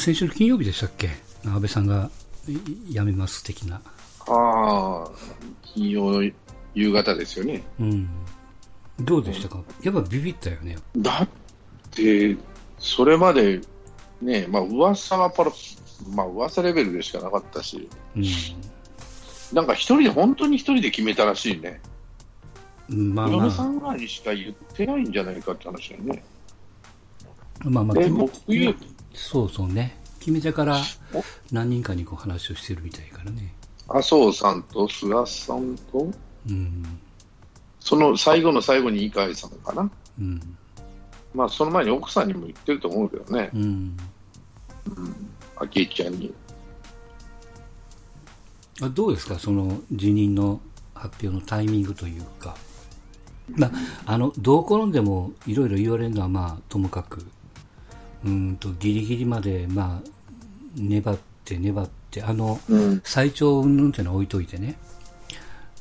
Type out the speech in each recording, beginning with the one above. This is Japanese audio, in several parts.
先週の金曜日でしたっけ？安倍さんが辞めます的な。ああ、金曜の夕方ですよね。うん。どうでしたか、うん、やっぱビビったよね。だって、それまで、ね、まあ噂はパラ、まあ噂レベルでしかなかったし、うん、なんか一人で、本当に一人で決めたらしいね。まあまあ、嫁さんぐらいにしか言ってないんじゃないかって話だよね。まあまあ、そうそうね。決めてから何人かにこう話をしてるみたいからね。麻生さんと菅さんと、うん、その最後の最後に二階さんかな。うん、まあ、その前に奥さんにも言ってると思うけどね。うん。うん、昭恵ちゃんに。あどうですか、その辞任の発表のタイミングというか。まあ、あの、どう転んでもいろいろ言われるのはまあ、ともかく、うんとギリギリまで、まあ、粘って粘って、あの、うん、最長云々っていうのは置いといてね、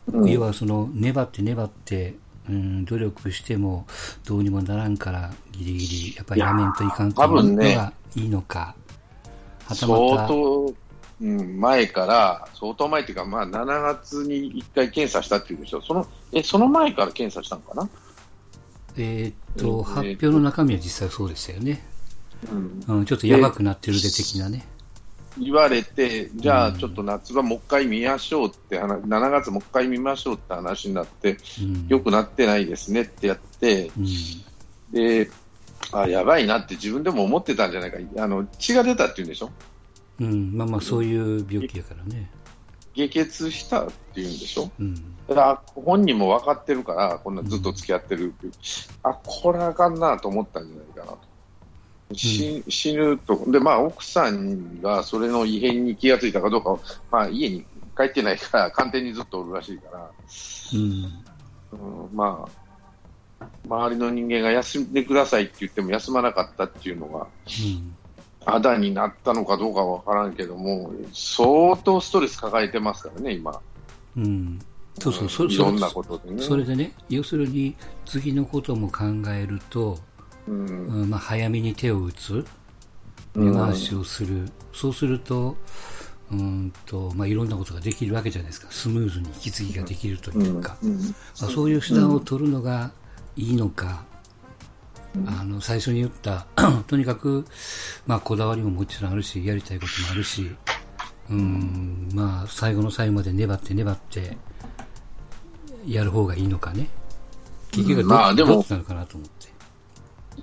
うん、要はその粘って粘って、うん、努力してもどうにもならんからギリギリやっぱりやめんといかんというのがいいのか、はたまた。相当、うん、前から、相当前っていうか、まあ、7月に1回検査したっていうでしょ、そのえその前から検査したのかな？えー、っと、発表の中身は実際そうでしたよね。うん、ちょっとやばくなってるで的なね。言われて、じゃあちょっと夏場もう一回見ましょうって話、7月もう一回見ましょうって話になって、うん、よくなってないですねってやって、うん、で、あ、やばいなって自分でも思ってたんじゃないか。あの、血が出たって言うんでしょ？うん、まあまあそういう病気やからね。下血したって言うんでしょ、うん、だから本人も分かってるから、こんなずっと付き合ってる、うん、あ、これあかんなと思ったんじゃないかなと。死死ぬと、で、まあ、奥さんがそれの異変に気がついたかどうかまあ、家に帰ってないから、官邸にずっとおるらしいから、うん、うん、まあ、周りの人間が休んでくださいって言っても休まなかったっていうのが、うん、あだになったのかどうかわからんけども、相当ストレス抱えてますからね、今。うん、そうそう、そいろんなことでね。それでね、要するに次のことも考えると、うん。まあ、早めに手を打つ、根回しをする、そうすると、うんとまあ、いろんなことができるわけじゃないですか、スムーズに引き継ぎができるというか、まあ、そういう手段を取るのがいいのか、あの最初に言った とにかく、まあ、こだわりももちろんあるし、やりたいこともあるし、うんまあ、最後の最後まで粘って粘ってやる方がいいのかね、結局どっちなのかなと思って。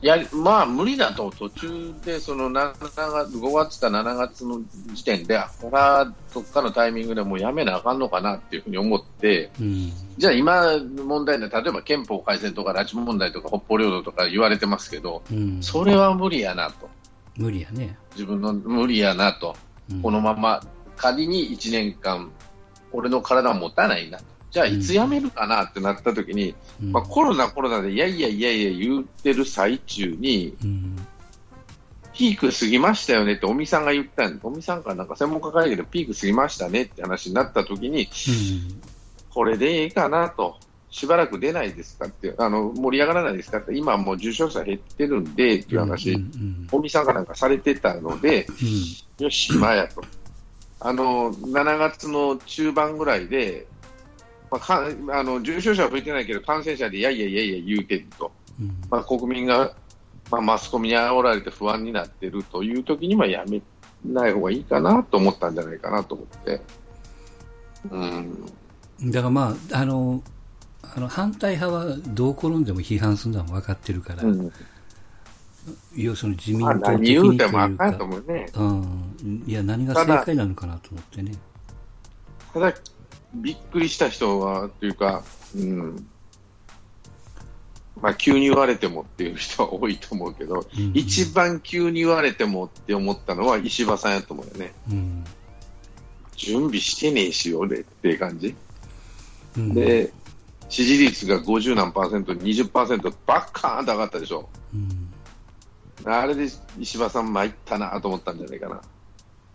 やまあ無理だと、途中でその7月5月か7月の時点で、これはどっかのタイミングでもうやめなあかんのかなっていうふうに思って、うん、じゃあ今、問題な例えば憲法改正とか拉致問題とか北方領土とか言われてますけど、うん、それは無理やなと。無理やね。自分の無理やなと。うん、このまま仮に1年間、俺の体持たないなと。じゃあいつ辞めるかなってなった時に、うん、まあ、コロナ、コロナでいやいやいやいや言ってる最中に、うん、ピーク過ぎましたよねって尾身さんが言ったんで、尾身さんからなんか専門家会議でピーク過ぎましたねって話になった時に、うん、これでいいかなと。しばらく出ないですかって、あの盛り上がらないですかって、今もう重症者減ってるんでっていう話、尾、うん、身さんがなんかされてたので、よし、今やと。あの7月の中盤ぐらいで、まあ、かあの重症者は増えてないけど感染者でいやいやいやいや言うてると、うん、まあ、国民が、まあ、マスコミに煽られて不安になっているという時にはやめない方がいいかなと思ったんじゃないかなと思って。うん、だからまああのあの反対派はどう転んでも批判するのは分かってるから、うん、要するに自民党的にというか、まあ、ね、うん、いや何が正解なのかなと思ってね。ただびっくりした人は、というか、うん、まあ、急に言われてもっていう人は多いと思うけど、うん、一番急に言われてもって思ったのは石破さんやと思うよね。うん、準備してねえし、俺っていう感じ。うん、で、支持率が50何パーセント、20%バッカーンと上がったでしょ。うん、あれで石破さん参ったなと思ったんじゃないかな。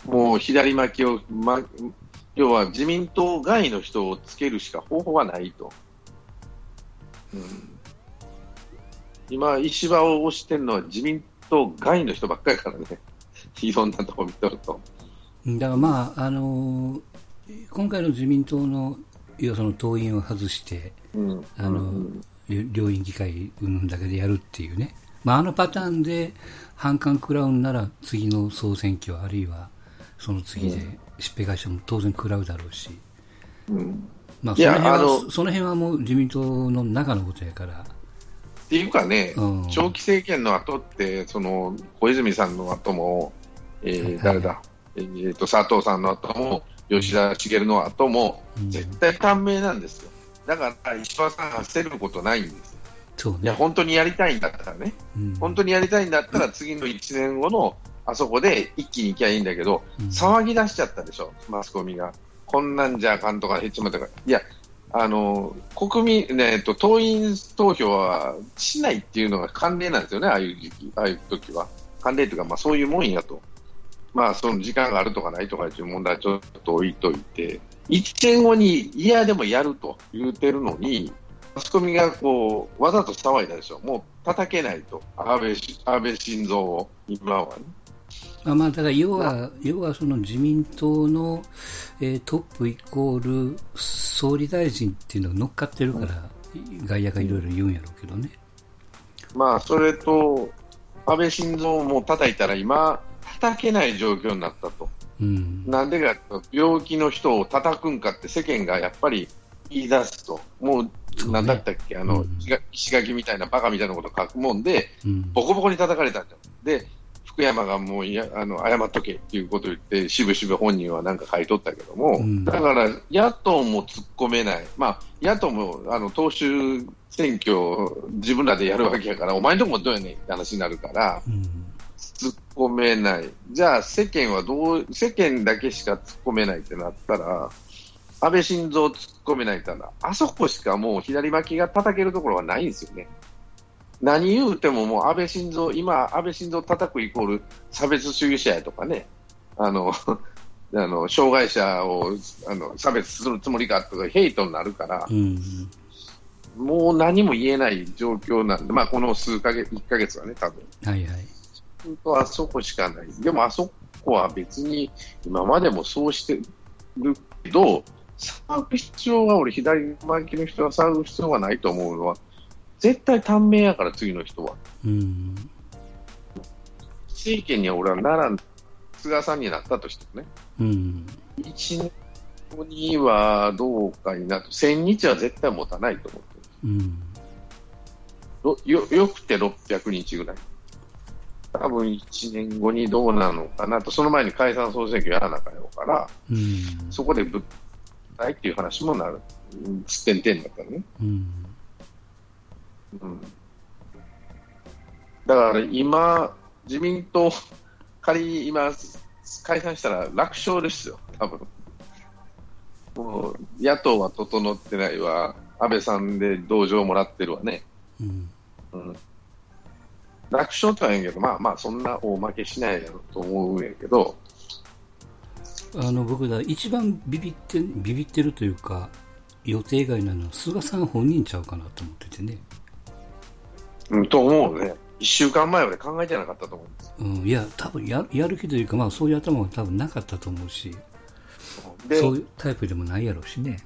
もう左巻きを、ま、要は自民党外の人をつけるしか方法はないと。うん、今、石破を推してるのは自民党外の人ばっかりからね。いろんなとこ見とると。だからまあ、あのー、今回の自民党の要はその党員を外して、うん、あの、うん、両院議会うんだけでやるっていうね、まあ、あのパターンで反感食らうんなら次の総選挙あるいはその次でしっぺ返しも当然食らうだろうし、うん、まあ、その辺はその辺はもう自民党の中のことやから。っていうかね、うん、長期政権の後って、その小泉さんの後も、えー、誰だ、えー、と佐藤さんの後も、吉田茂の後も、絶対短命なんですよ。だから石破さんが捨てることないんです。そうね、いや本当にやりたいんだったらね、うん、本当にやりたいんだったら次の1年後のあそこで一気に行きゃいいんだけど、うん、騒ぎ出しちゃったでしょ、マスコミが。こんなんじゃあかんとか、へっちまとか。いや、あの、国民、ね、えっと、党員投票はしないっていうのが慣例なんですよね、ああいう時期、ああいう時は。慣例というか、まあそういうもんやと。まあその時間があるとかないとかいう問題はちょっと置いといて、1年後に嫌でもやると言うてるのに、マスコミがこう、わざと騒いだでしょ。もう叩けないと。安倍、安倍晋三を、今はね。あまあ、だから要は、要はその自民党の、えー、トップイコール総理大臣っていうのが乗っかってるから、外野がいろいろ言うんやろうけどね。まあ、それと、安倍晋三も叩いたら今、叩けない状況になったと。うん、なんでか病気の人を叩くんかって世間がやっぱり言い出すと。もう、なんだったっけ、あの、石垣みたいなバカみたいなこと書くもんで、うん、ボコボコに叩かれたんだよ。で、福山がもういやあの謝っとけっていうことを言って、しぶしぶ本人はなんか書いとったけども、うん、だから野党も突っ込めない、まあ、野党もあの党首選挙自分らでやるわけやから、お前のとこもどうやねんって話になるから、うん、突っ込めない、じゃあ世間はどう、世間だけしか突っ込めないってなったら、安倍晋三突っ込めないってなあそこしかもう左巻きが叩けるところはないんですよね。何言うてももう安倍晋三、今、安倍晋三叩くイコール差別主義者やとかね、あの、あの障害者をあの差別するつもりかとか、ヘイトになるから、うん、もう何も言えない状況なんで、まあ、この数ヶ月、1ヶ月はね、多分はいはい。本当あそこしかない。でもあそこは別に今までもそうしてるけど、騒ぐ必要は、俺、左巻きの人は騒ぐ必要がないと思うのは、絶対短命やから、次の人は。うん。政権には俺はならん、菅さんになったとしてもね。うん。1年後にはどうかになと、1000日は絶対持たないと思ってる。うん。よ、よくて600日ぐらい。多分1年後にどうなのかなと、その前に解散総選挙やらなあかんよから、うん、そこでぶったいっていう話もなる、つってんてんだからね。うんうん、だから今、自民党、仮に今、解散したら楽勝ですよ、多分。もう野党は整ってないわ、安倍さんで同情もらってるわね。うん、うん、楽勝とは言うんけど、まあまあ、そんな大負けしないやろと思うんやけど、あの僕だ、一番ビビってビビってるというか、予定外なのは、菅さん本人ちゃうかなと思っててね。うん、と思うね。1週間前まで考えてなかったと思うんです。うん、いや、多分ややる気というか、まあ、そういう頭は多分なかったと思うし、そういうタイプでもないやろうしね。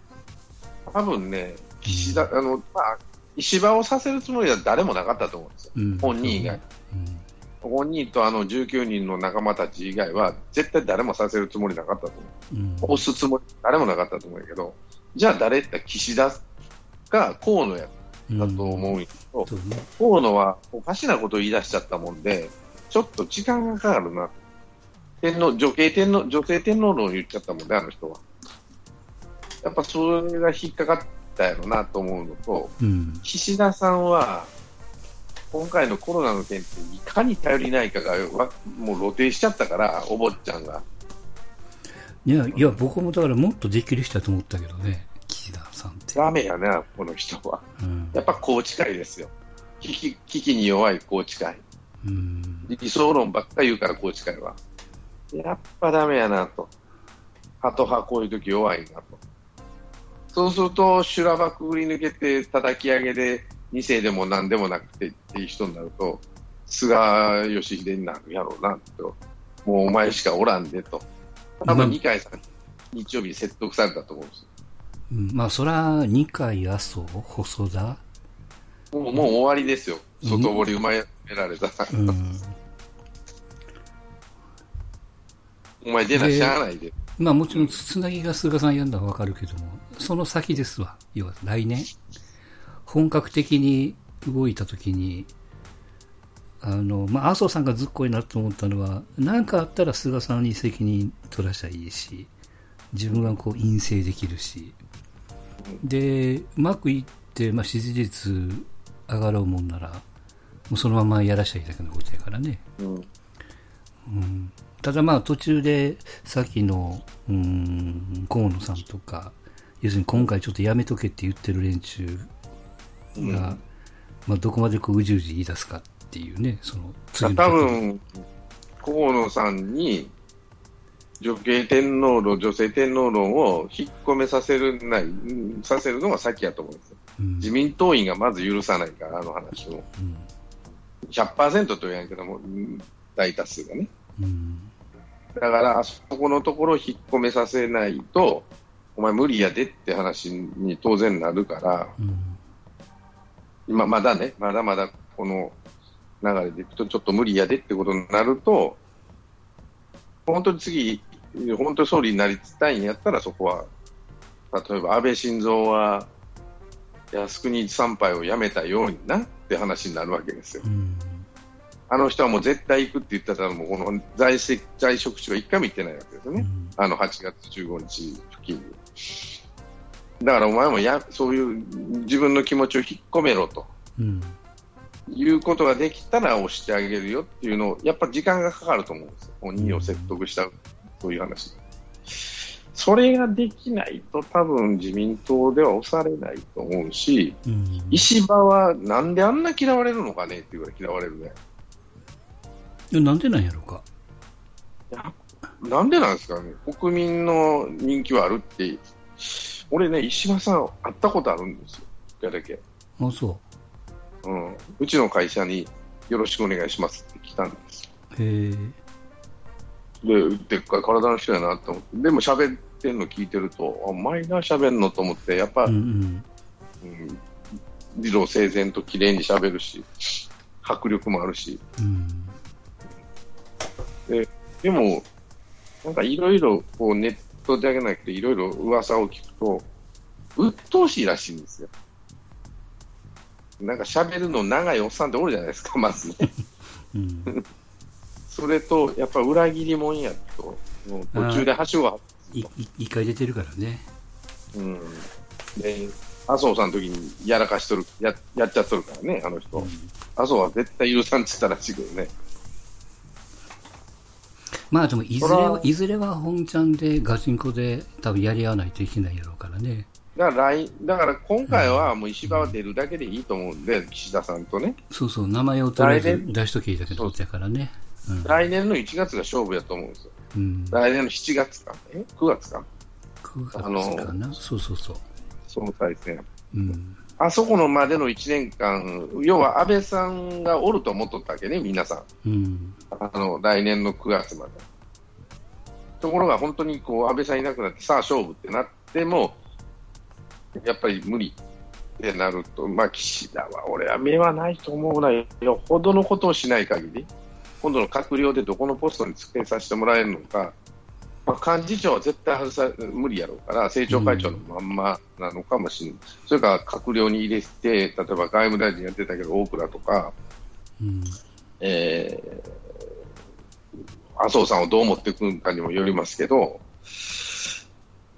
多分ね、岸田、うん、あの、まあ、石破をさせるつもりは誰もなかったと思うんですよ。うん、本人以外。うん、本人とあの19人の仲間たち以外は、絶対誰もさせるつもりなかったと思う。押すつもり、誰もなかったと思うけど、じゃあ誰って岸田が河野やだと思ううんね、河野はおかしなことを言い出しちゃったもんで、ちょっと時間がかかるな。天皇、女系天皇、女性天皇の言っちゃったもんね、あの人は。やっぱそれが引っかかったやろなと思うのと、うん、岸田さんは、今回のコロナの件っていかに頼りないかがもう露呈しちゃったから、お坊ちゃんが。いや、いや、僕もだからもっとできる人だと思ったけどね。さんってダメやな、この人は。うん、やっぱ宏池会ですよ。危機危機に弱い宏池会。うん、理想論ばっかり言うから、宏池会は。やっぱダメやなと。ハト派こういう時弱いなと。そうすると、修羅場くぐり抜けて叩き上げで2世でも何でもなくてっていう人になると、菅義偉になるやろうなともうお前しかおらんでと。多分二階さん、日曜日に説得されたと思うんですよ。うん、まあ、そら、二階麻生、細田？もう、もう終わりですよ。外堀埋められたら。うん、お前出なしゃあないで。まあもちろん、つなぎが菅さんやるのはわかるけども、その先ですわ。要は来年、本格的に動いたときに、あの、まあ、麻生さんがずっこいなと思ったのは、何かあったら菅さんに責任取らしたらいいし、自分がこう陰性できるし、で、うまくいって、まあ、支持率上がろうもんなら、もうそのままやらしゃいいだけのことやからね。うん、うん。ただまあ途中でさっきの、うん、河野さんとか、要するに今回ちょっとやめとけって言ってる連中が、うん、まあどこまでこううじうじ言い出すかっていうね、その次の多分、河野さんに女系天皇論、女性天皇論を引っ込めさせるない、させるのが先やと思うんですよ。うん、自民党員がまず許さないから、あの話を。うん、100%と言わんけども、大多数がね。うんだから、あそこのところを引っ込めさせないと、お前無理やでって話に当然なるから、うん、今まだね、まだまだこの流れでいくと、ちょっと無理やでってことになると、本当に次、本当に総理になりたいんやったら、そこは、例えば安倍晋三は靖国参拝をやめたようになって話になるわけですよ。うん。あの人はもう絶対行くって言ってたら、もうこの在籍在職中は一回も行ってないわけですよね、うん、あの8月15日付近に。だからお前もやそういう自分の気持ちを引っ込めろと、うん、いうことができたら押してあげるよっていうのを、やっぱり時間がかかると思うんですよ、本人を説得した、そういう話。それができないと多分自民党では押されないと思うし、うん、石破はなんであんな嫌われるのかねっていうぐらい嫌われるね。なんでなんやろうか。なんでなんですかね、国民の人気はあるって、俺ね、石破さん、会ったことあるんですよ、一回だけ。あそう、うん。うちの会社によろしくお願いしますって来たんですへで、でっかい体の人やなと思って、でも喋ってんの聞いてると、あ、マイナー喋んのと思って、やっぱ、うん、うん、理路整然と綺麗に喋るし、迫力もあるし。うんででも、なんかいろいろネットだけなくていろいろ噂を聞くと、鬱陶しいらしいんですよ。なんか喋るの長いおっさんっておるじゃないですか、まずね。うん、それと、やっぱ裏切り者やと、もう途中で橋を一回出てるからね。うん。で、麻生さんの時にやらかしとる、ややっちゃっとるからね、あの人。うん、麻生は絶対許さんって言ったらしいけどね。まあでもいずれは、いずれは本ちゃんでガチンコで多分やり合わないといけないやろうからね。だから来だから今回はもう石破は出るだけでいいと思うんで、うん、岸田さんとね。そうそう、名前をとりあえず出しとけいいだけからね、うん、来年の1月が勝負やと思うんですよ。うん、来年の7月か、え ?9 月か ?9 月かなそうそうそう。総裁選。うんあそこのまでの1年間、要は安倍さんがおると思っとったわけね、皆さん、うん、あの来年の9月まで。ところが本当にこう安倍さんいなくなって、さあ勝負ってなっても、やっぱり無理ってなると、まあ、岸田は俺は目はないと思うなよほどのことをしない限り、今度の閣僚でどこのポストにつけさせてもらえるのか、まあ、幹事長は絶対外さ無理やろうから、政調会長のまんまなのかもしれない、うん、それから閣僚に入れて、例えば外務大臣やってたけど、大蔵とか、うん、えー、麻生さんをどう持っていくかにもよりますけど、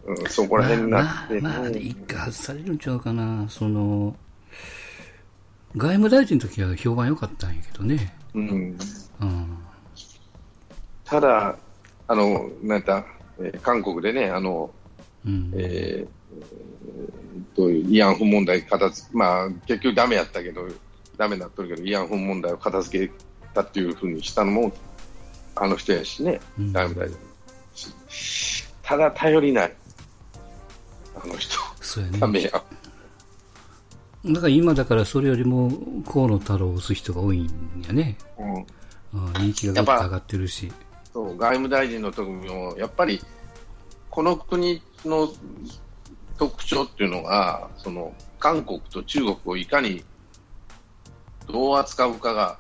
うん、そこら辺になって、まあ、まあ、まあ、一回外されるんちゃうかな、その外務大臣の時は評判良かったんやけどね。うん、うん、ただあの、なんた、えー、韓国でね、あの、うん、えー、と慰安婦問題片付まあ、結局ダメやったけど、ダメになっとるけど、慰安婦問題を片付けたっていうふうにしたのも、あの人やしね、外務大臣。ただ頼りない。あの人。そうやね。ダメや。だから今だからそれよりも河野太郎を押す人が多いんやね。うん。人気がぐっと上がってるし。そう外務大臣の時も、やっぱりこの国の特徴っていうのが、その韓国と中国をいかにどう扱うかが、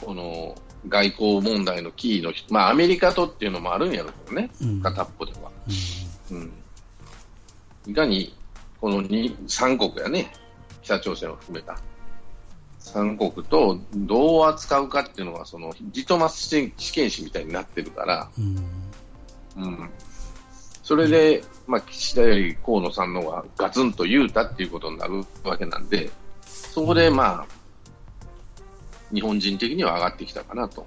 この外交問題のキーの、まあ、アメリカとっていうのもあるんやろうけどね、うん、片っぽでは。うん、いかにこの3国やね、北朝鮮を含めた。3国とどう扱うかっていうのは、そのジトマス試験紙みたいになってるから、うん、うん、それで、まあ、岸田より河野さんの方がガツンと言うたっていうことになるわけなんで、そこでまあ、日本人的には上がってきたかなと。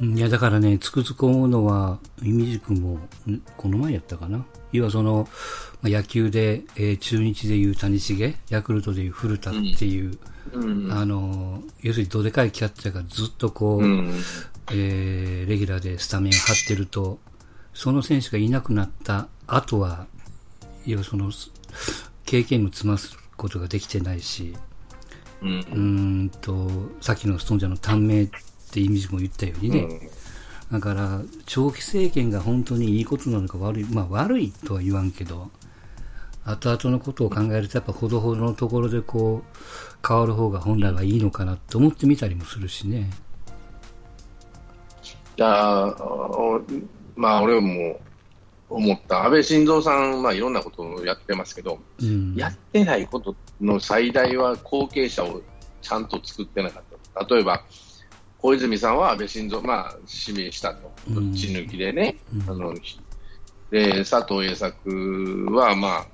いや、だからね、つくづく思うのは、イミジ君も、この前やったかな。要はその、野球で、えー、中日でいう谷繁、ヤクルトでいう古田っていう、うん、あの、要するにどでかいキャッチャーがずっとこう、うん、えー、レギュラーでスタメン張ってると、その選手がいなくなった後は、要はその、経験も積ますことができてないし、うん、うんと、さっきのストンジャーの短命ってイメージも言ったようにね、うん、だから、長期政権が本当にいいことなのか悪い、まあ悪いとは言わんけど、後々のことを考えると、やっぱほどほどのところでこう、変わる方が本来はいいのかなと思ってみたりもするしね。いやまあ俺も思った。安倍晋三さん、まあいろんなことをやってますけど、うん、やってないことの最大は後継者をちゃんと作ってなかった。例えば、小泉さんは安倍晋三、まあ指名したと。どっち抜きでね。うん、あので、佐藤栄作は、まあ、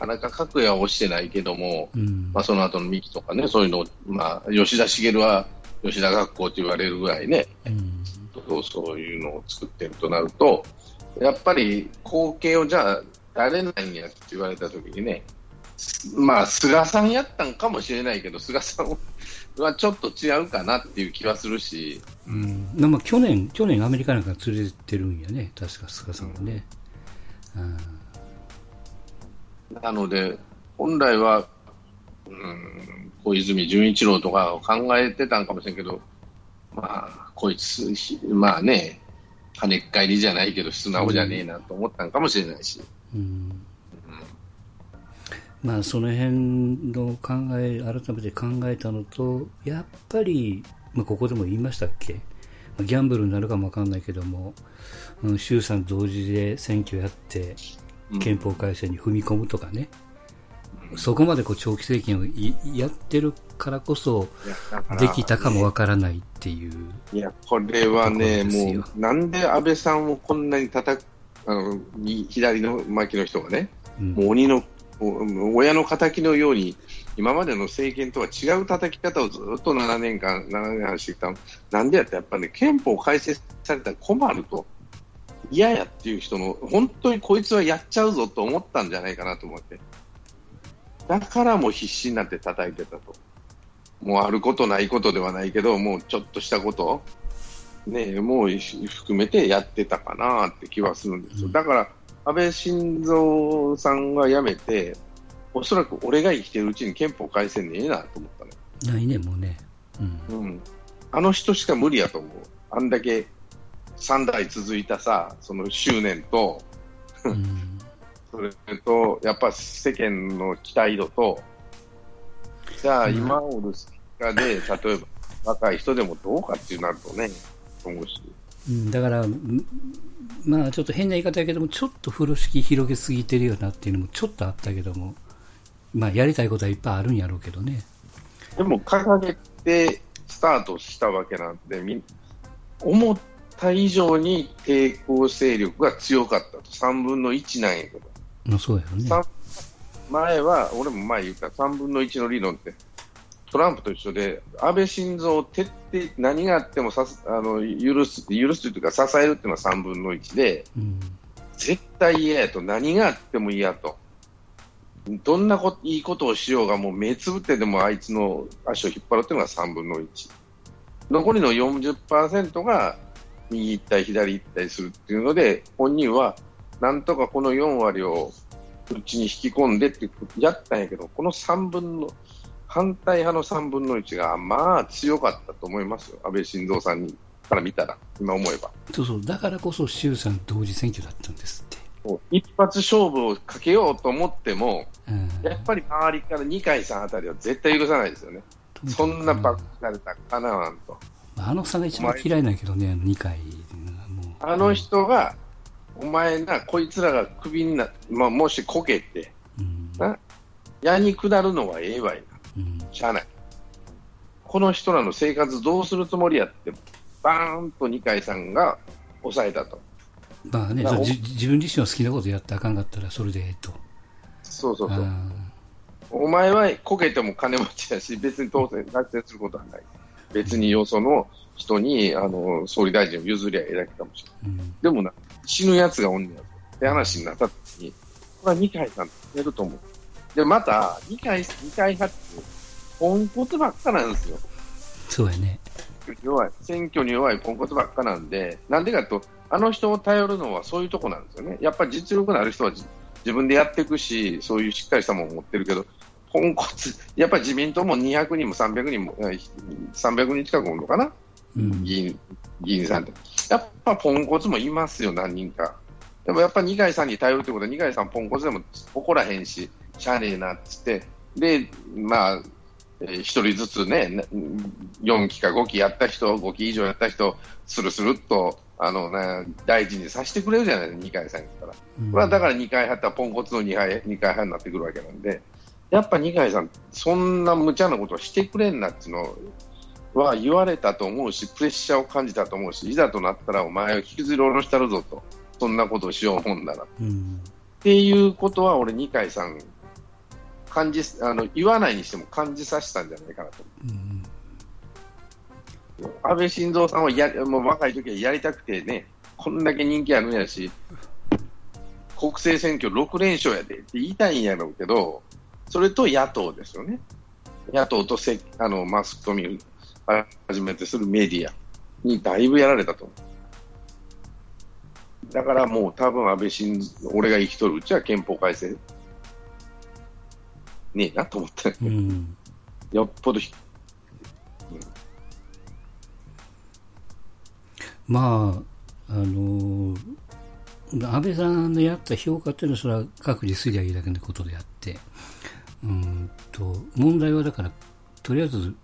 田中角栄は押してないけども、うん、まあその後の三木とかね、そういうのまあ吉田茂は吉田学校と言われるぐらいね、うん、そういうのを作ってるとなると、やっぱり後継をじゃあ誰なんやって言われたときにね、まあ、菅さんやったんかもしれないけど、菅さんはちょっと違うかなっていう気はするし。うん。まあ、去年、去年アメリカなんか連れてるんやね、確か菅さんはね。うん、なので、本来は、うん、小泉純一郎とかを考えてたんかもしれんけど、まあ、こいつ、まあね、跳ねっ返りじゃないけど、素直じゃねえなと思ったんかもしれないし。うん、うん、まあ、その辺の考え、改めて考えたのと、やっぱり、まあ、ここでも言いましたっけ、まあ、ギャンブルになるかもわかんないけども、うん、衆参同時で選挙やって、憲法改正に踏み込むとかね、うん、そこまでこう長期政権をやってるからこそ、できたかもわからないっていう、いや、これはね、もう、なんで安倍さんをこんなに叩く、あの左の巻きの人がね、うん、もう鬼の、親の敵のように、今までの政権とは違う叩き方をずっと7年間、7年半してきた。なんでやったらやっぱね、憲法改正されたら困ると。嫌やっていう人の、本当にこいつはやっちゃうぞと思ったんじゃないかなと思って。だからもう必死になって叩いてたと。もうあることないことではないけど、もうちょっとしたこと、ね、もう含めてやってたかなって気はするんですよ。だから、安倍晋三さんが辞めて、おそらく俺が生きてるうちに憲法改正ねえなと思ったの。ないね、もうね。うん。うん、あの人しか無理やと思う。あんだけ3代続いたさ、その執念と、うん、それと、やっぱ世間の期待度と、じゃあ今おるスピで、例えば若い人でもどうかってなるとね、思うし。うん、だから、まあちょっと変な言い方やけども、ちょっと風呂敷広げすぎてるよなっていうのもちょっとあったけども、まあやりたいことはいっぱいあるんやろうけどね。でも掲げてスタートしたわけなんで、み思った以上に抵抗勢力が強かったと、3分の1なんやけど。まあ、そうやよね。前は、俺も前言った3分の1の理論って、トランプと一緒で、安倍晋三を徹底、何があってもさあの許す、許すというか支えるっていうのは3分の1で、うん、絶対嫌やと、何があっても嫌と。どんなこいいことをしようが、もう目つぶってでもあいつの足を引っ張るっていうのが3分の1。残りの40%が右行ったり左行ったりするっていうので、本人はなんとかこの4割をうちに引き込んでってやったんやけど、この3分の、反対派の3分の1が、まあ強かったと思いますよ、安倍晋三さんにから見たら、今思えば。そうそう、だからこそ衆参同時選挙だったんですって。一発勝負をかけようと思っても、うん、やっぱり周りから二階さんあたりは絶対許さないですよね。そんなばっかりだかなわんと。あのさんが一番嫌いけどね、二階。あの人が、お前な、こいつらがクビにな、まあ、もしこけて、うん、な、矢に下るのはええわいな。うん、しゃあない。この人らの生活どうするつもりやって、バーンと二階さんが抑えたと。まあね、自分自身の好きなことやってあかんかったらそれでええと。そうそうそう。お前はこけても金持ちだし、別に当選、落選することはない。別によその人にあの総理大臣を譲りゃええだけかもしれない。うん、でもな、死ぬ奴がおんねやって話になった時に、これは二階さんやると思う。で、また、二階、二階派って、ポンコツばっかなんですよ。そうやね。弱い。選挙に弱いポンコツばっかなんで、なんでかと、あの人を頼るのはそういうとこなんですよね。やっぱり実力のある人は自分でやっていくし、そういうしっかりしたものを持ってるけど、ポンコツ、やっぱり自民党も200人も300人も、300人近くおるのかな、うん、議員議員さんって。やっぱポンコツもいますよ、何人か。でもやっぱり二階さんに頼るってことは、二階さんポンコツでも怒らへんし、しゃあねえなっつって、で、まあ、一人ずつね、4期か5期やった人、5期以上やった人、するするっと、あのね、大事にさせてくれるじゃないですか、二階さんやったら。うん、まあ、だから二階派ったらポンコツの二階二階派になってくるわけなんで、やっぱ二階さん、そんな無茶なことをしてくれんなっていうのは言われたと思うし、プレッシャーを感じたと思うし、いざとなったらお前を引きずり下ろしたるぞと、そんなことをしようもんなら。うん、っていうことは、俺、二階さん、感じあの言わないにしても感じさせたんじゃないかなと。うん安倍晋三さんはやもう若い時はやりたくてね、こんだけ人気あるんやし、国政選挙6連勝やでって言いたいんやろうけど、それと野党ですよね。野党とせあのマスコミを初めてするメディアにだいぶやられたと思う。だからもう多分安倍晋俺が生きとるうちは憲法改正ねえなと思った、うん、よっぽど、うん、まああの安倍さんのやった評価っていうのはそれは各自すりゃいいだけのことであってうんと問題はだからとりあえず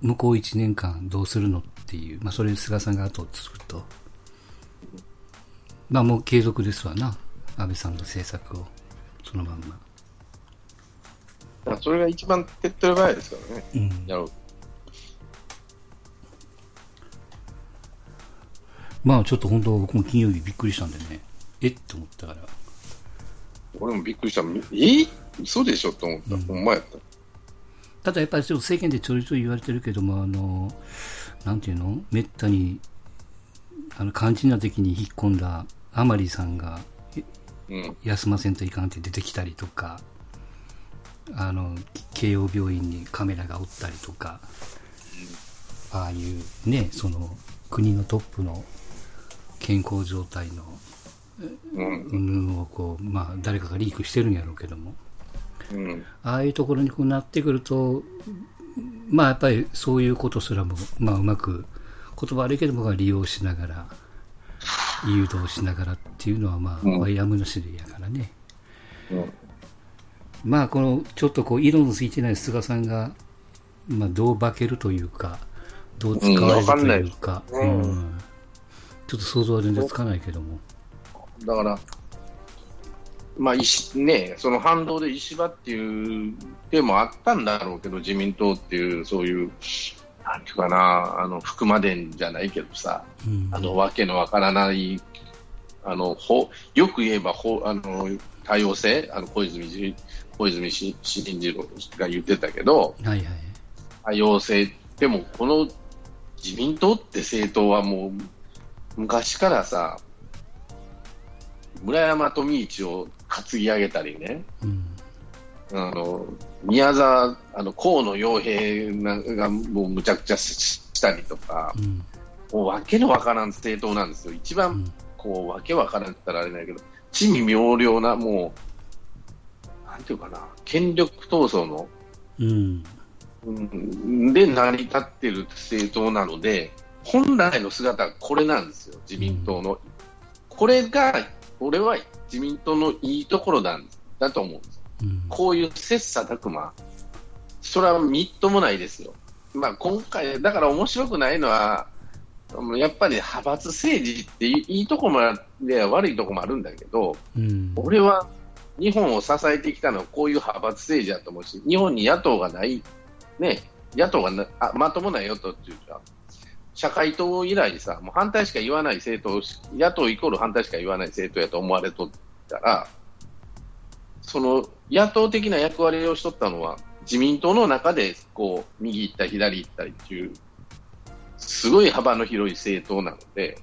向こう1年間どうするのっていう、まあ、それ菅さんが後を継ぐと、まあ、もう継続ですわな。安倍さんの政策をそのまんま。それが一番手っ取り早いですからね、うん、やろうまあちょっと本当、僕も金曜日びっくりしたんでね、え？って思ったから。俺もびっくりした、え？嘘でしょと思った、うん、ほんまやった。ただやっぱりちょっと政権でちょいちょい言われてるけども、あの、なんていうの？めったに、あの、肝心な時に引っ込んだ甘利さんが、うん、休ませんといかんって出てきたりとか、あの、慶応病院にカメラがおったりとか、ああいうね、その、国のトップの健康状態の、うん、をこう、まあ、誰かがリークしてるんやろうけども、うん、ああいうところにこうなってくると、まあ、やっぱりそういうことすらも、まあ、うまく、言葉悪いけども、利用しながら、誘導しながらっていうのは、まあ、やむなしでやからね。うんまあ、このちょっとこう色のついてない菅さんが、まあ、どう化けるというか、どう使われるというか、うん、うん、ちょっと想像は全然つかないけども。だから、まあ石ね、その反動で石破っていう手もあったんだろうけど、自民党っていう、そういう、なんていうかな、あの福間伝じゃないけどさ、うん、あのわけのわからない、あのほよく言えばほあの多様性、あの小泉小泉進次郎が言ってたけど、はいはい、多様性、でもこの自民党って政党はもう昔からさ、村山富市を担ぎ上げたりね、うん、あの宮沢、あの河野洋平がもうむちゃくちゃしたりとか、うん、もうわけのわからん政党なんですよ、一番こうわけわからんって言ったらあれだけど、地味妙良な、もうなんていうかな、権力闘争の、うん、で成り立ってる政党なので、本来の姿はこれなんですよ、自民党の。うん、これが、俺は自民党のいいところなんだと思うんです。うん、こういう切磋琢磨、それはみっともないですよ。まあ、今回、だから面白くないのは、やっぱり派閥政治っていいとこもあって悪いとこもあるんだけど、うん、俺は日本を支えてきたのはこういう派閥政治だと思うし、日本に野党がない、ね、野党がなあまともな与党っていうか、社会党以来さ、もう反対しか言わない政党、野党イコール反対しか言わない政党やと思われとったら、その野党的な役割をしとったのは、自民党の中でこう右行ったり左行ったりっていう、すごい幅の広い政党なので、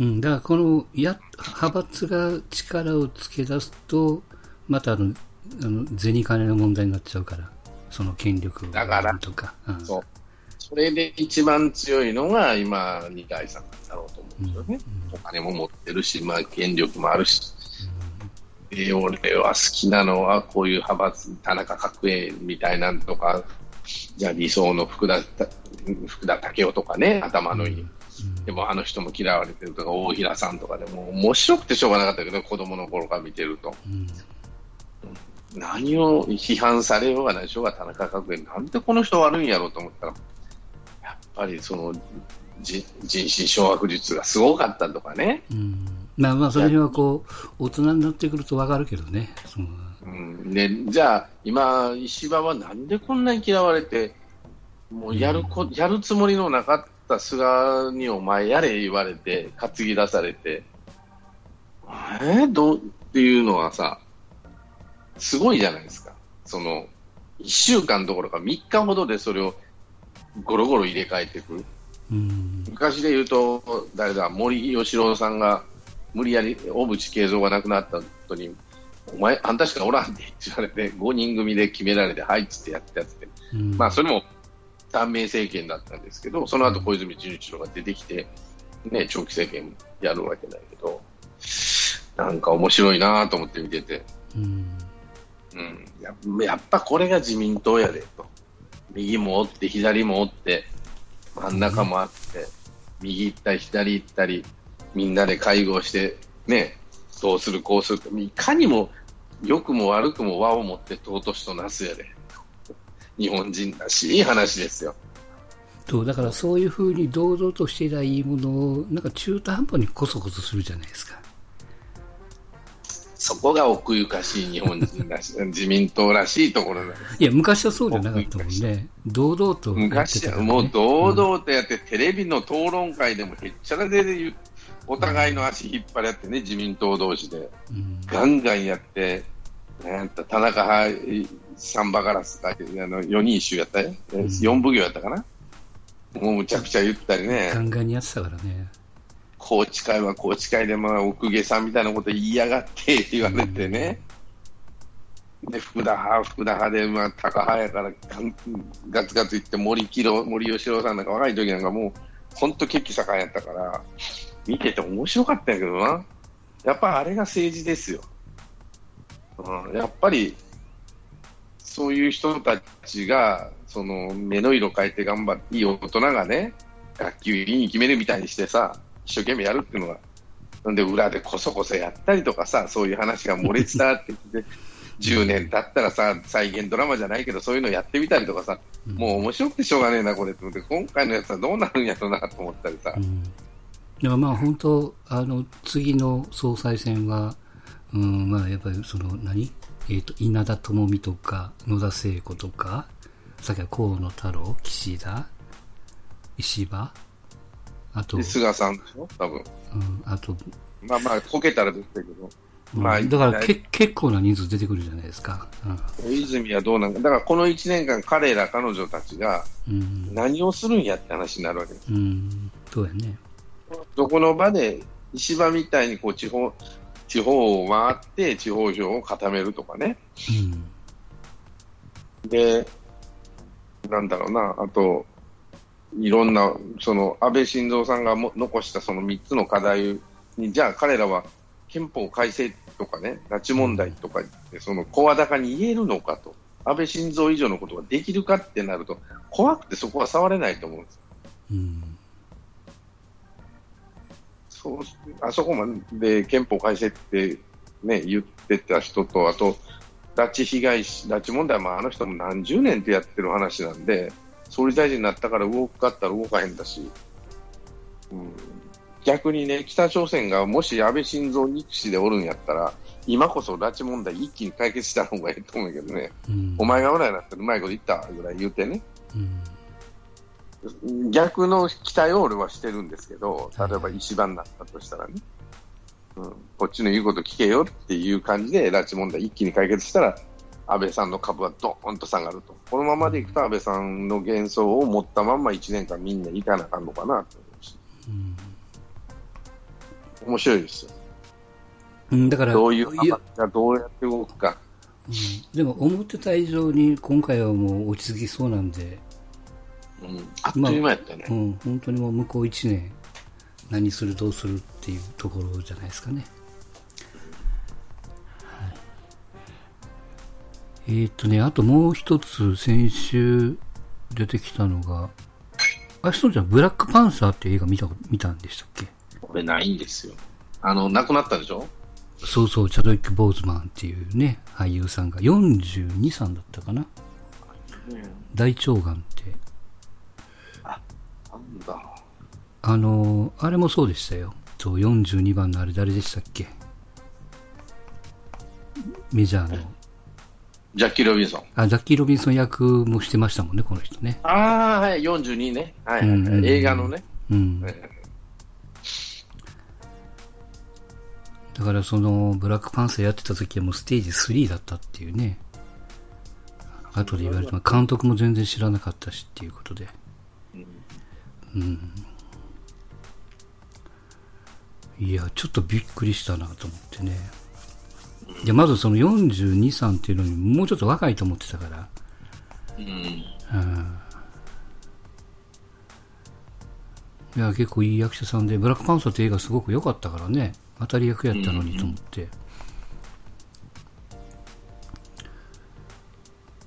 うん、だからこのや派閥が力をつけ出すと、またあの、あの銭金の問題になっちゃうから、その権力だからとか。うん、そうそれで一番強いのが今、二階さんだろうと思うんですよね。うん、お金も持ってるし、まあ、権力もあるし。うん、で俺は好きなのは、こういう派閥、田中角栄みたいなんとか、じゃあ理想の福田福田赳夫とかね、頭のいい。でもあの人も嫌われてるとか、大平さんとかでも面白くてしょうがなかったけど、子供の頃から見てると。うん、何を批判されようがないしょうが田中角栄、なんでこの人悪いんやろうと思ったら、やっぱりその人心掌握術がすごかったとかね。うん、まあまあ、それはこう、大人になってくるとわかるけどね。そのうん、でじゃあ、今、石破はなんでこんなに嫌われて、もうやるこ、やるつもりのなかった菅にお前やれ言われて、担ぎ出されて、え？ー、どう？っていうのはさ、すごいじゃないですか。その、1週間どころか3日ほどでそれをゴロゴロ入れ替えていく。昔で言うと、誰だ、森喜朗さんが無理やり小渕恵三が亡くなった後に、お前、あんたしかおらんって言われて、5人組で決められて、はいっつってやったやつで、まあそれも短命政権だったんですけど、その後小泉純一郎が出てきて、ね、長期政権やるわけだけど、なんか面白いなと思って見てて、うん、うん。や、やっぱこれが自民党やでと、右も折って、左も折って、真ん中もあって、右行ったり、左行ったり、みんなで会合して、ね、どうする、こうするいかにも良くも悪くも和を持って尊しとなすやで。日本人らしい話ですよ。そうだからそういうふうに堂々としていたいいものをなんか中途半端にこそこそするじゃないですか。そこが奥ゆかしい日本人らしい、自民党らしいところなんです。いや、昔はそうじゃなかったもんね。堂々と、ね、昔はもう堂々とやって、うん、テレビの討論会でもへっちゃらでお互いの足引っ張り合ってね、自民党同士で。うん、ガンガンやって、なん田中派サンバガラスか、あの4人一周やったよ、うん、4奉行やったかな、もうむちゃくちゃ言ったりね、ガンガンにやってたからね。高知会は高知会で、まあ、奥下さんみたいなこと言いやがって言われてね、うん、で福田派、福田派で、まあ、高派やからガツガツ言って、森喜朗森喜朗さんなんか若い時なんかもう、本当、血気盛んやったから、見てて面白かったんやけどな、やっぱあれが政治ですよ。うん、やっぱりそういう人たちが、その目の色変えて頑張って、いい大人がね、学級委員決めるみたいにしてさ、一生懸命やるっていうのが、なんで裏でこそこそやったりとかさ、そういう話が漏れ伝わってきて、10年経ったらさ、再現ドラマじゃないけど、そういうのやってみたりとかさ、もう面白くてしょうがねえな、これって、今回のやつはどうなるんやろうなと思ったりさ。うん、でもまあ本当、あの次の総裁選は、うん、まあやっぱりその何？えっ、ー、と、稲田朋美とか、野田聖子とか、さっきは河野太郎、岸田、石破、あと、菅さんでしょ？多分。うん、あと、まあまあ、こけたら出てくるけど。まあ、だからけ結構な人数出てくるじゃないですか。うん、泉はどうなんか、だからこの1年間、彼ら、彼女たちが何をするんやって話になるわけです。うん、そうやね。どこの場で石破みたいにこう地方地方を回って地方票を固めるとかね。うん、で、なんだろうな、あと、いろんな、その安倍晋三さんがも残したその3つの課題に、じゃあ彼らは憲法改正とかね、拉致問題とか、その声高に言えるのかと、安倍晋三以上のことができるかってなると、怖くてそこは触れないと思うんです。うんそうあそこまで憲法改正って、ね、言ってた人と、あと、拉致被害拉致問題もあの人も何十年ってやってる話なんで、総理大臣になったから動くかったら動かへんだし、うん、逆にね、北朝鮮がもし安倍晋三憎しでおるんやったら、今こそ拉致問題一気に解決した方がいいと思うけどね、うん、お前がおらんなったらうまいこと言ったぐらい言うてね、うん、逆の期待を俺はしてるんですけど、例えば石破になったとしたらね、うん、こっちの言うこと聞けよっていう感じで拉致問題一気に解決したら、安倍さんの株はどーんと下がると、このままでいくと安倍さんの幻想を持ったまま1年間みんないかなあかんのかなと思います。うん、面白いですよ。うん、だからどういう派がどうやって動くか。うん、でも思ってた以上に今回はもう落ち着きそうなんで、うん、あっという間やったね、まあ、うん、本当にもう向こう1年何するどうするっていうところじゃないですかね。はい、えー、っとね、あともう一つ先週出てきたのが、あ、そうじゃん、ブラックパンサーって映画見た、見たんでしたっけ？これないんですよ。あの、亡くなったでしょ？そうそう、チャドウィック・ボーズマンっていうね、俳優さんが42、3だったかな。うん、大腸がんって。だ。あの、あれもそうでしたよ。そう、42番のあれ誰でしたっけ？メジャーの。ジャッキー・ロビンソン。あ、ジャッキー・ロビンソン役もしてましたもんね、この人ね。ああ、はい、42ね。はい、はい、うんうん、映画のね。うん。だからその、ブラックパンサーやってた時はもうステージ3だったっていうね。後で言われても、監督も全然知らなかったしっていうことで。うん。いや、ちょっとびっくりしたなと思ってね。いや、まずその42、3っていうのにもうちょっと若いと思ってたから。うん。うん、いや、結構いい役者さんで、ブラックパンサーって映画すごく良かったからね。当たり役やったのにと思って。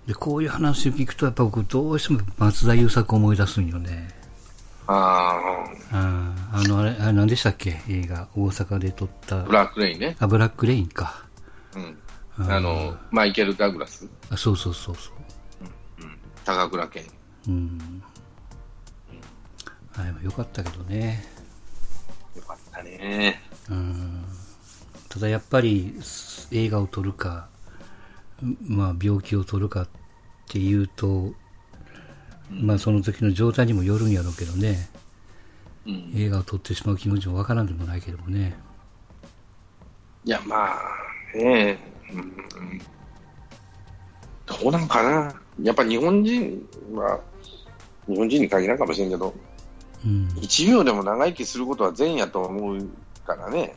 で、こういう話を聞くと、やっぱ僕どうしても松田優作を思い出すんよね。ああ。あの、あれ、あれ何でしたっけ？映画。大阪で撮った。ブラックレインね。あ、ブラックレインか。うん。あの、マイケル・ダグラス。あ、そうそうそうそう。うん。高倉健。うん。うん。あれもよかったけどね。よかったね。うん。ただやっぱり映画を撮るか、まあ病気を撮るかっていうと、まあその時の状態にもよるんやろうけどね、うん、映画を撮ってしまう気持ちもわからんでもないけどもね。いや、まあ、ねえ、うん、どうなんかな。やっぱ日本人は、日本人に限らんかもしれんけど、うん、1秒でも長生きすることは善やと思うからね。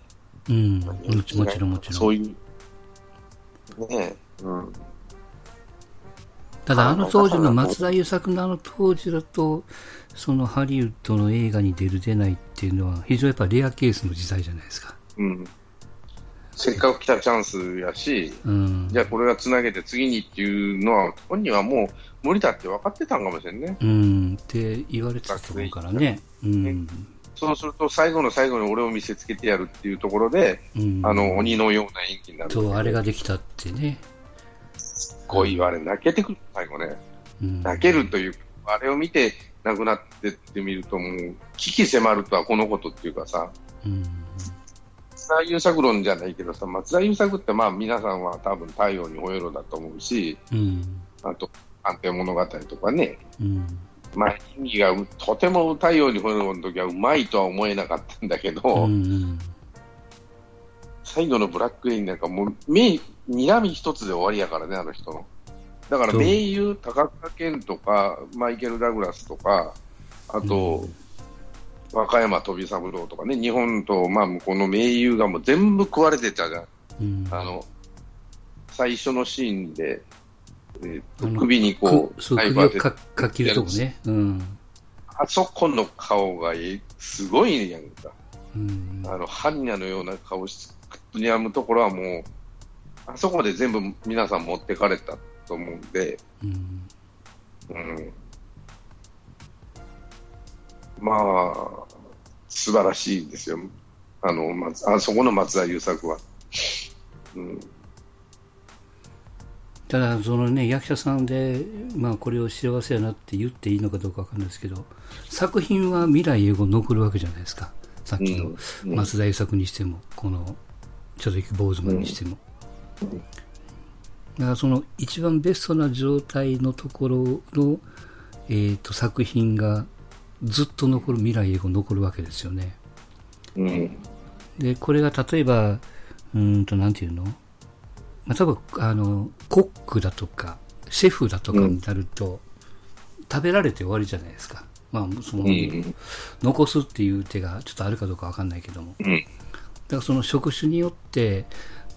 うん、もちろんもちろん。そういう、ねうん。ただあの当時の松田優作のあの当時だと、そのハリウッドの映画に出る出ないっていうのは非常にやっぱレアケースの時代じゃないですか。うん。せっかく来たチャンスやし、うん、じゃあこれがつなげて次にっていうのは、本人はもう無理だって分かってたんかもしれんね。うん、って言われてたと思うからね。うん。そうすると最後の最後に俺を見せつけてやるっていうところで、うん、あの鬼のような演技になる。そう、あれができたってね。こう言われ、泣けてくる、最後ね。うん、泣けるという、あれを見て亡くなってってみると、もう、危機迫るとはこのことっていうかさ、うん、松田優作論じゃないけどさ、松田優作ってまあ皆さんは多分太陽にほえろだと思うし、うん、あと、安定物語とかね、うん。まあ、演技がとても太陽にほえろの時はうまいとは思えなかったんだけど、うん最後のブラックレインなんかもう目、睨み一つで終わりやからね、あの人の。だから名優、高倉健とか、マイケル・ダグラスとか、あと、うん、和歌山飛三郎とかね、日本と、まあ、向こうの名優がもう全部食われてたじゃん。うん、あの、最初のシーンで、えー、首にこう、サイバーで。かか切るとこね。うん。あそこの顔がすごいやんか。うん、あの、ハンニャのような顔して、にやむところはもう、あそこで全部皆さん持ってかれたと思うんで、うん、うん、まあ、素晴らしいですよ。あの、ま、あそこの松田優作は。うん、ただ、そのね、役者さんで、まあ、これを幸せやなって言っていいのかどうかわかんないですけど、作品は未来英語残るわけじゃないですか。さっきの松田優作にしても、この、ちょっとき坊主マンにしても。だからその一番ベストな状態のところの、えーと、作品がずっと残る未来英語残るわけですよね。うん、でこれが例えばうんとなんていうの、まあ、多分あのコックだとかシェフだとかになると、うん、食べられて終わりじゃないですか。まあその、うん、残すっていう手がちょっとあるかどうかわかんないけども。だからその職種によって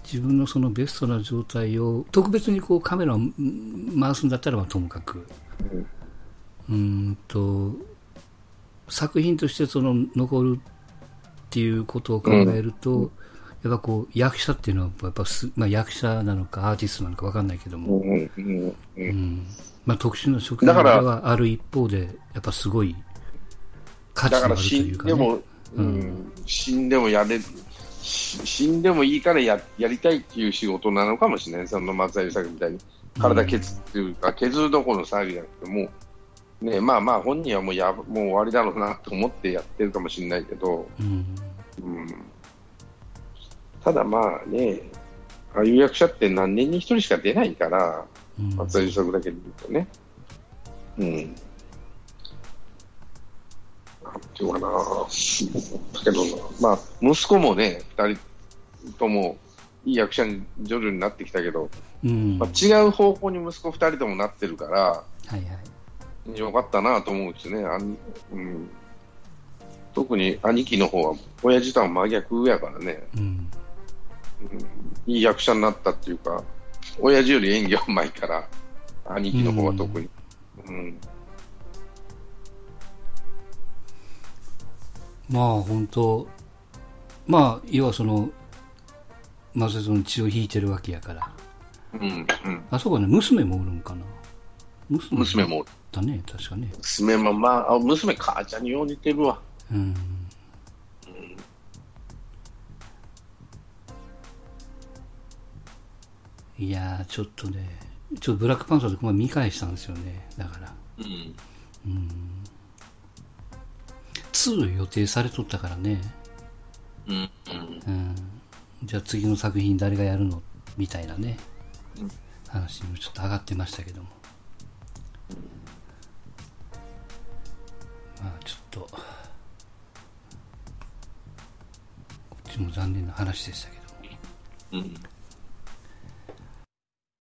自分のそのベストな状態を特別にこうカメラを回すんだったらともかく、うんと作品としてその残るっていうことを考えると、うん、やっぱこう役者っていうのはやっぱす、まあ、役者なのかアーティストなのか分かんないけども、うんまあ、特殊な職業ではある一方でやっぱすごい価値があるというか、ね、だから死んでも、うん、死んでもやれ死んでもいいからややりたいっていう仕事なのかもしれない、その松田優作みたいに、体削っていうか、うん、削るどころの騒ぎじゃなくて、もう、ね、まあまあ、本人はもうやもう終わりだろうなと思ってやってるかもしれないけど、うん、うん、ただまあね、ああいう役者って何年に一人しか出ないから、うん、松田優作だけで言うとね。うんていうかな、だけどな、まあ、息子もね、二人ともいい役者に徐々になってきたけど、うん、まあ、違う方向に息子二人ともなってるから、はいはい、よかったなと思うしね、あうん、特に兄貴の方は、親父とは真逆やからね、うん、うん、いい役者になったっていうか、親父より演技はうまいから、兄貴の方は特に。うん、うんまあ本当まあ要はそのまずその血を引いてるわけやから。うんうん。あそこね娘もおるんかな。娘娘もだね確かね。娘もまああ娘母ちゃんによう似てるわ。うん、うん、いやちょっとねちょっとブラックパンサーとか見返したんですよね。だから。うん。うん2予定されとったからね。うん。うん。じゃあ次の作品誰がやるの？みたいなね、うん、話もちょっと上がってましたけども。まあちょっと、こっちも残念な話でしたけども。うん。